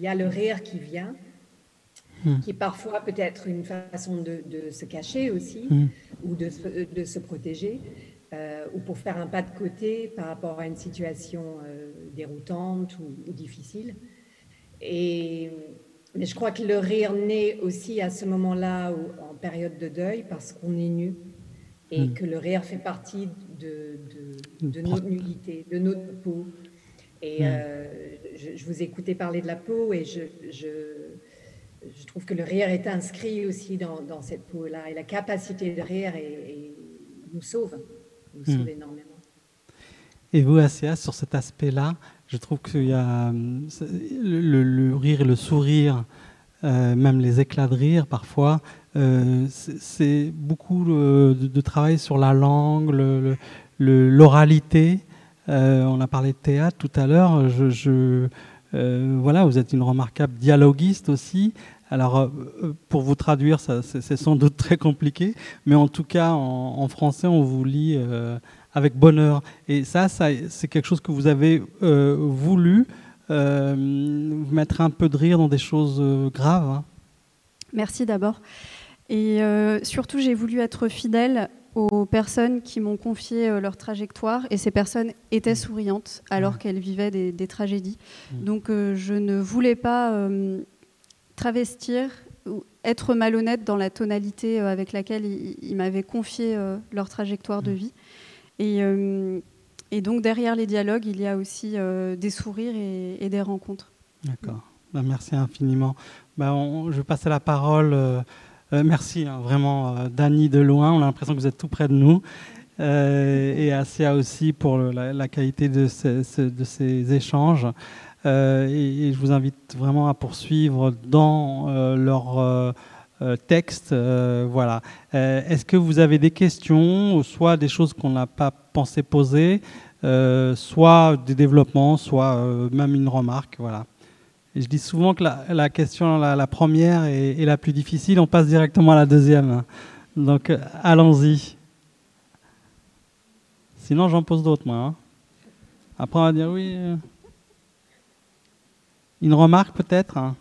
y, a, le rire qui vient, hmm. qui parfois peut-être une façon de, se cacher aussi, hmm. ou de, se protéger. ou pour faire un pas de côté par rapport à une situation déroutante ou, difficile. Et, mais je crois que le rire naît aussi à ce moment-là en période de deuil parce qu'on est nu et hmm. que le rire fait partie de, de, notre nullité, de notre peau. Et hmm. euh, je, vous écoutais parler de la peau et je, je, je, trouve que le rire est inscrit aussi dans, dans cette peau-là. Et la capacité de rire nous sauve, nous sauve hmm. énormément. Et vous, Asia, sur cet aspect-là, je trouve qu'il y a le, le, rire et le sourire, euh, même les éclats de rire parfois, euh, c'est beaucoup de, travail sur la langue, l'oralité. Euh, on a parlé de théâtre tout à l'heure. Voilà, vous êtes une remarquable dialoguiste aussi. Alors, pour vous traduire, c'est sans doute très compliqué, mais en tout cas, en, français, on vous lit avec bonheur. Et ça, c'est quelque chose que vous avez voulu mettre un peu de rire dans des choses graves. Hein. Merci d'abord. Et euh, surtout, j'ai voulu être fidèle aux personnes qui m'ont confié euh, leur trajectoire et ces personnes étaient mmh. souriantes alors mmh. qu'elles vivaient des, tragédies. Mmh. Donc euh, je ne voulais pas travestir ou être malhonnête dans la tonalité avec laquelle ils, m'avaient confié leur trajectoire de vie. Et, et, donc derrière les dialogues, il y a aussi des sourires et, des rencontres. D'accord. Ben, merci infiniment. Ben, je vais passer la parole euh, merci hein, vraiment, euh, Dany de loin. On a l'impression que vous êtes tout près de nous. Euh, et Asia aussi pour la, qualité de, ces, échanges. Et, je vous invite vraiment à poursuivre dans leur texte. voilà. Est-ce que vous avez des questions, soit des choses qu'on n'a pas pensé poser, soit des développements, soit même une remarque. Voilà je dis souvent que la, question, la, première est, la plus difficile. On passe directement à la deuxième. Donc, allons-y. Sinon, j'en pose d'autres, moi. Hein. Après, on va dire oui. Euh, une remarque, peut-être hein.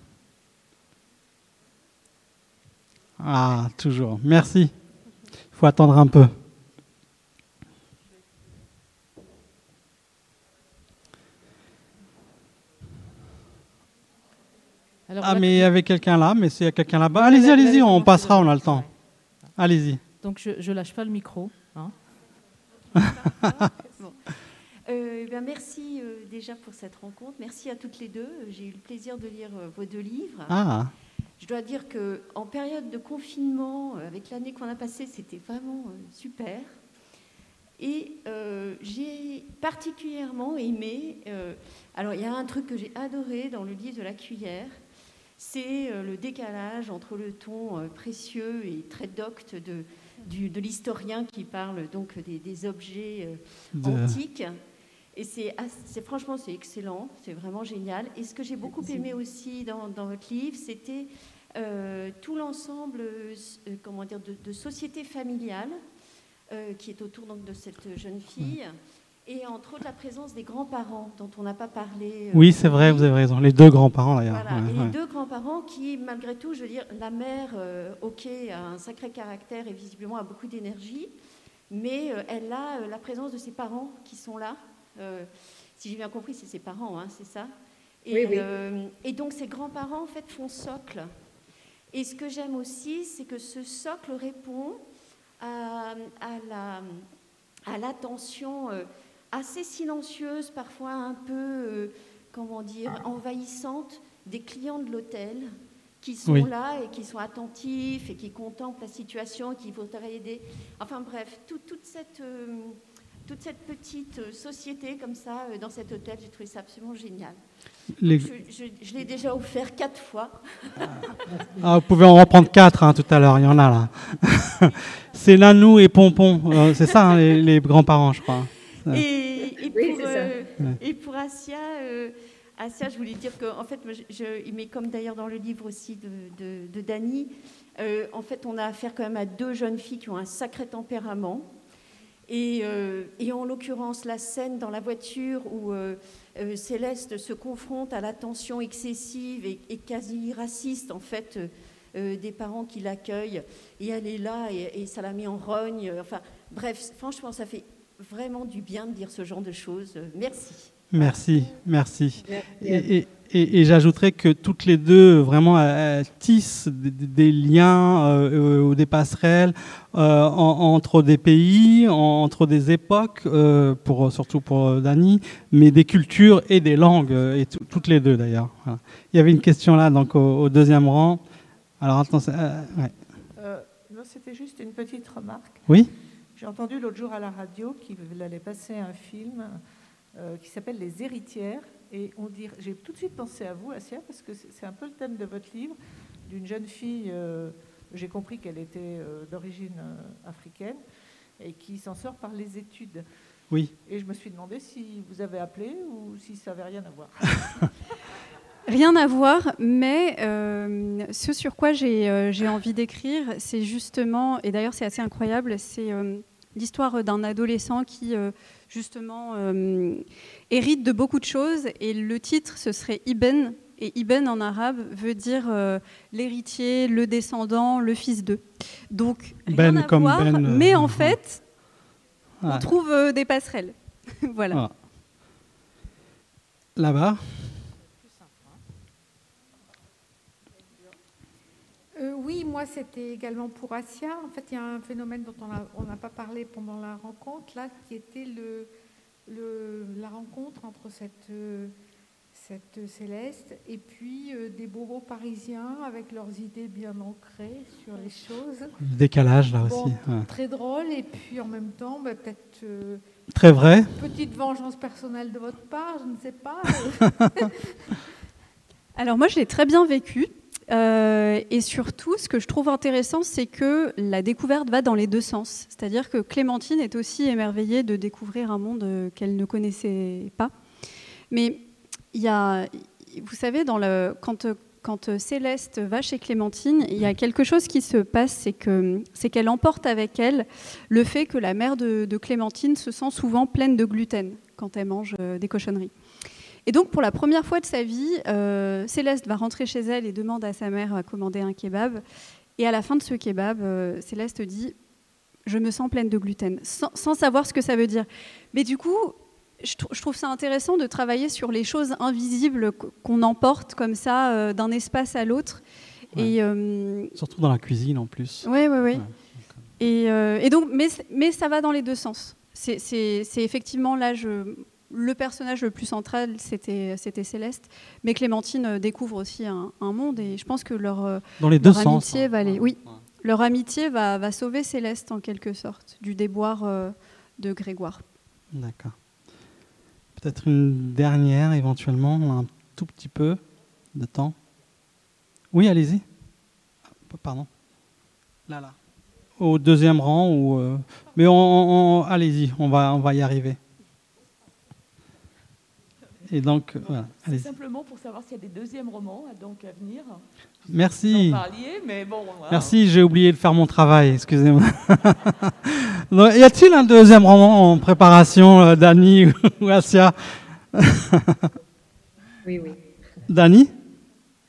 Ah, toujours. Merci. Il faut attendre un peu. ah, mais il y avait quelqu'un là, mais s'il y a quelqu'un là-bas, allez-y, allez-y, on passera, on a le temps. Allez-y. Donc je, ne lâche pas le micro. Hein. Euh, ben, merci euh, déjà pour cette rencontre. Merci à toutes les deux. J'ai eu le plaisir de lire euh, vos deux livres. Ah. Je dois dire que en période de confinement, avec l'année qu'on a passée, c'était vraiment super. Et j'ai particulièrement aimé. alors, il y a un truc que j'ai adoré dans le livre de la cuillère c'est euh, le décalage entre le ton euh, précieux et très docte de, de l'historien qui parle donc des, objets euh, antiques. Et c'est, franchement, c'est excellent, c'est vraiment génial. Et ce que j'ai beaucoup aimé aussi dans, votre livre, c'était tout l'ensemble, comment dire, de, société familiale qui est autour donc de cette jeune fille et entre autres la présence des grands-parents dont on n'a pas parlé. Euh, oui, c'est vrai, vous avez raison. Les deux grands-parents d'ailleurs. Voilà, et les deux grands-parents qui, malgré tout, je veux dire, la mère, euh, ok, a un sacré caractère et visiblement a beaucoup d'énergie, mais euh, elle a la présence de ses parents qui sont là. Si j'ai bien compris, c'est ses parents, hein, c'est ça. Et, oui, oui. et donc ces grands-parents en fait font socle. Et ce que j'aime aussi, c'est que ce socle répond à, à l'attention assez silencieuse, parfois un peu, euh, comment dire, envahissante des clients de l'hôtel qui sont là et qui sont attentifs et qui contemplent la situation, qui voudraient aider. Enfin bref, toute, cette, euh, toute cette petite société comme ça euh, dans cet hôtel, j'ai trouvé ça absolument génial. Je, l'ai déjà offert quatre fois. Ah, vous pouvez en reprendre quatre hein, tout à l'heure, il y en a là. C'est Nanou et Pompon, c'est ça hein, les grands-parents, je crois. Et, pour, euh, et, pour, Asia, euh, Asia, je voulais dire que, en fait, je, mais comme d'ailleurs dans le livre aussi de, de, de Dany, euh, en fait, on a affaire quand même à deux jeunes filles qui ont un sacré tempérament. Et, et en l'occurrence, la scène dans la voiture où Céleste se confronte à la tension excessive et, et quasi raciste, en fait, des parents qui l'accueillent, et elle est là, et, et ça la met en rogne. Enfin, bref, franchement, ça fait vraiment du bien de dire ce genre de choses. Merci. Merci, merci. Et, et, j'ajouterais que toutes les deux, vraiment, tissent des, liens euh, ou des passerelles euh, entre des pays, entre des époques, euh, pour, surtout pour Dani, mais des cultures et des langues, et toutes les deux d'ailleurs. Il y avait une question là, donc au, deuxième rang. Alors, attention. Ouais. C'était juste une petite remarque. Oui. J'ai entendu l'autre jour à la radio qu'il allait passer un film qui s'appelle Les héritières et on dit, j'ai tout de suite pensé à vous, Asia, parce que c'est un peu le thème de votre livre, d'une jeune fille, euh, j'ai compris qu'elle était euh, d'origine euh, africaine, et qui s'en sort par les études. Oui. Et je me suis demandé si vous avez appelé ou si ça n'avait rien à voir. Rien à voir, mais ce sur quoi j'ai envie d'écrire, c'est justement, et d'ailleurs c'est assez incroyable, c'est l'histoire d'un adolescent qui justement euh, hérite de beaucoup de choses. Et le titre, ce serait Ibn. Et Ibn en arabe veut dire euh, l'héritier, le descendant, le fils d'eux. Donc, rien ben à voir, ben, euh, mais en fait, on trouve des passerelles. voilà. Là-bas oui, moi c'était également pour Asia. En fait, il y a un phénomène dont on n'a pas parlé pendant la rencontre, là, qui était le, la rencontre entre cette, cette Céleste et puis euh, des bobos parisiens avec leurs idées bien ancrées sur les choses. décalage là aussi. Très drôle et puis en même temps, bah, peut-être. Euh, très vrai. Petite vengeance personnelle de votre part, je ne sais pas. Alors moi, je l'ai très bien vécu. Euh, et surtout, ce que je trouve intéressant, c'est que la découverte va dans les deux sens. C'est-à-dire que Clémentine est aussi émerveillée de découvrir un monde euh, qu'elle ne connaissait pas. Mais il y a, vous savez, dans quand, Céleste va chez Clémentine, il y a quelque chose qui se passe, c'est que c'est qu'elle emporte avec elle le fait que la mère de, de Clémentine se sent souvent pleine de gluten quand elle mange euh, des cochonneries. Et donc, pour la première fois de sa vie, euh, Céleste va rentrer chez elle et demande à sa mère à commander un kebab. Et à la fin de ce kebab, euh, Céleste dit Je me sens pleine de gluten, sans, savoir ce que ça veut dire. Mais du coup, je, trouve ça intéressant de travailler sur les choses invisibles qu'on emporte comme ça euh, d'un espace à l'autre. Et, Surtout dans la cuisine en plus. Oui, oui, oui. Et, et, donc, mais, mais ça va dans les deux sens. C'est effectivement là, je, le personnage le plus central, c'était Céleste, mais Clémentine euh, découvre aussi un, monde et je pense que leur, euh, Dans les deux amitié va oui, leur amitié va, sauver Céleste en quelque sorte du déboire euh, de Grégoire. D'accord. Peut-être une dernière éventuellement, un tout petit peu de temps. Oui, allez-y. Pardon. Là, là. Au deuxième rang ou. Mais on, allez-y, on va, on va y arriver. Et donc, voilà. C'est simplement pour savoir s'il y a des deuxièmes romans donc, à venir. Merci. mais bon, Merci, j'ai oublié de faire mon travail, excusez-moi. y a-t-il un deuxième roman en préparation, euh, Dani ou Asia? Oui, oui. Dani?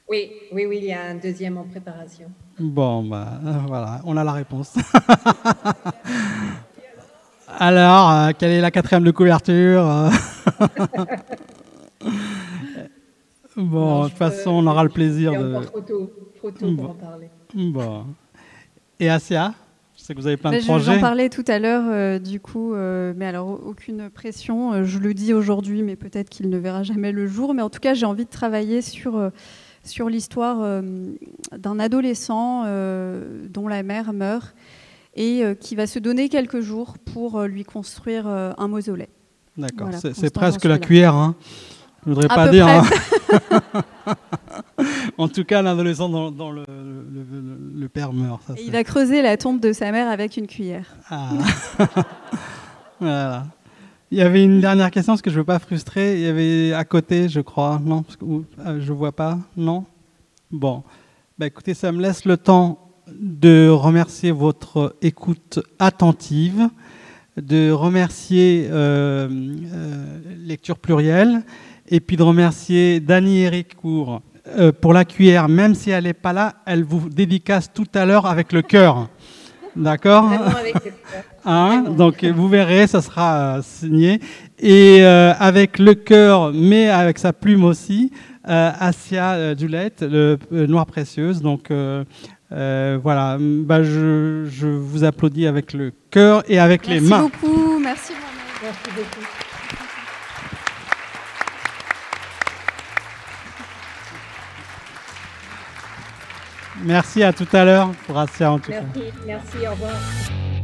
Oui, oui, oui, il y a un deuxième en préparation. Bon, bah, voilà, on a la réponse. Alors, euh, quelle est la quatrième de couverture Bon, de toute façon, on aura le plaisir de. Trop tôt, trop tôt pour en parler. Bon. Et Asia je sais que vous avez plein de projets. J'en parlais tout à l'heure, euh, du coup, euh, mais alors aucune pression. Euh, je le dis aujourd'hui, mais peut-être qu'il ne verra jamais le jour. Mais en tout cas, j'ai envie de travailler sur, sur l'histoire d'un adolescent dont la mère meurt et qui va se donner quelques jours pour lui construire un mausolée. D'accord, c'est presque la cuillère. Hein. Je voudrais pas dire. Hein. en tout cas, l'adolescent dont, le, père meurt. il va creuser la tombe de sa mère avec une cuillère. Ah. voilà. Il y avait une dernière question, parce que je ne veux pas frustrer. Il y avait à côté, je crois. Non, parce que, euh, je ne vois pas. Non Bon. Bah, écoutez, ça me laisse le temps de remercier votre écoute attentive, de remercier euh, euh, Lecture Plurielle et puis de remercier Dani Ericourt euh, pour la cuillère, même si elle n'est pas là, elle vous dédicace tout à l'heure avec le cœur. D'accord Hein, donc vous verrez, ça sera euh, signé. Et euh, avec le cœur, mais avec sa plume aussi, euh, Asia Dulette, le Noir Précieuse. Donc voilà, bah, je, je, vous applaudis avec le cœur et avec les mains. Merci beaucoup, merci Merci beaucoup. Merci à tout à l'heure pour Asia en tout merci, cas. Merci, au revoir.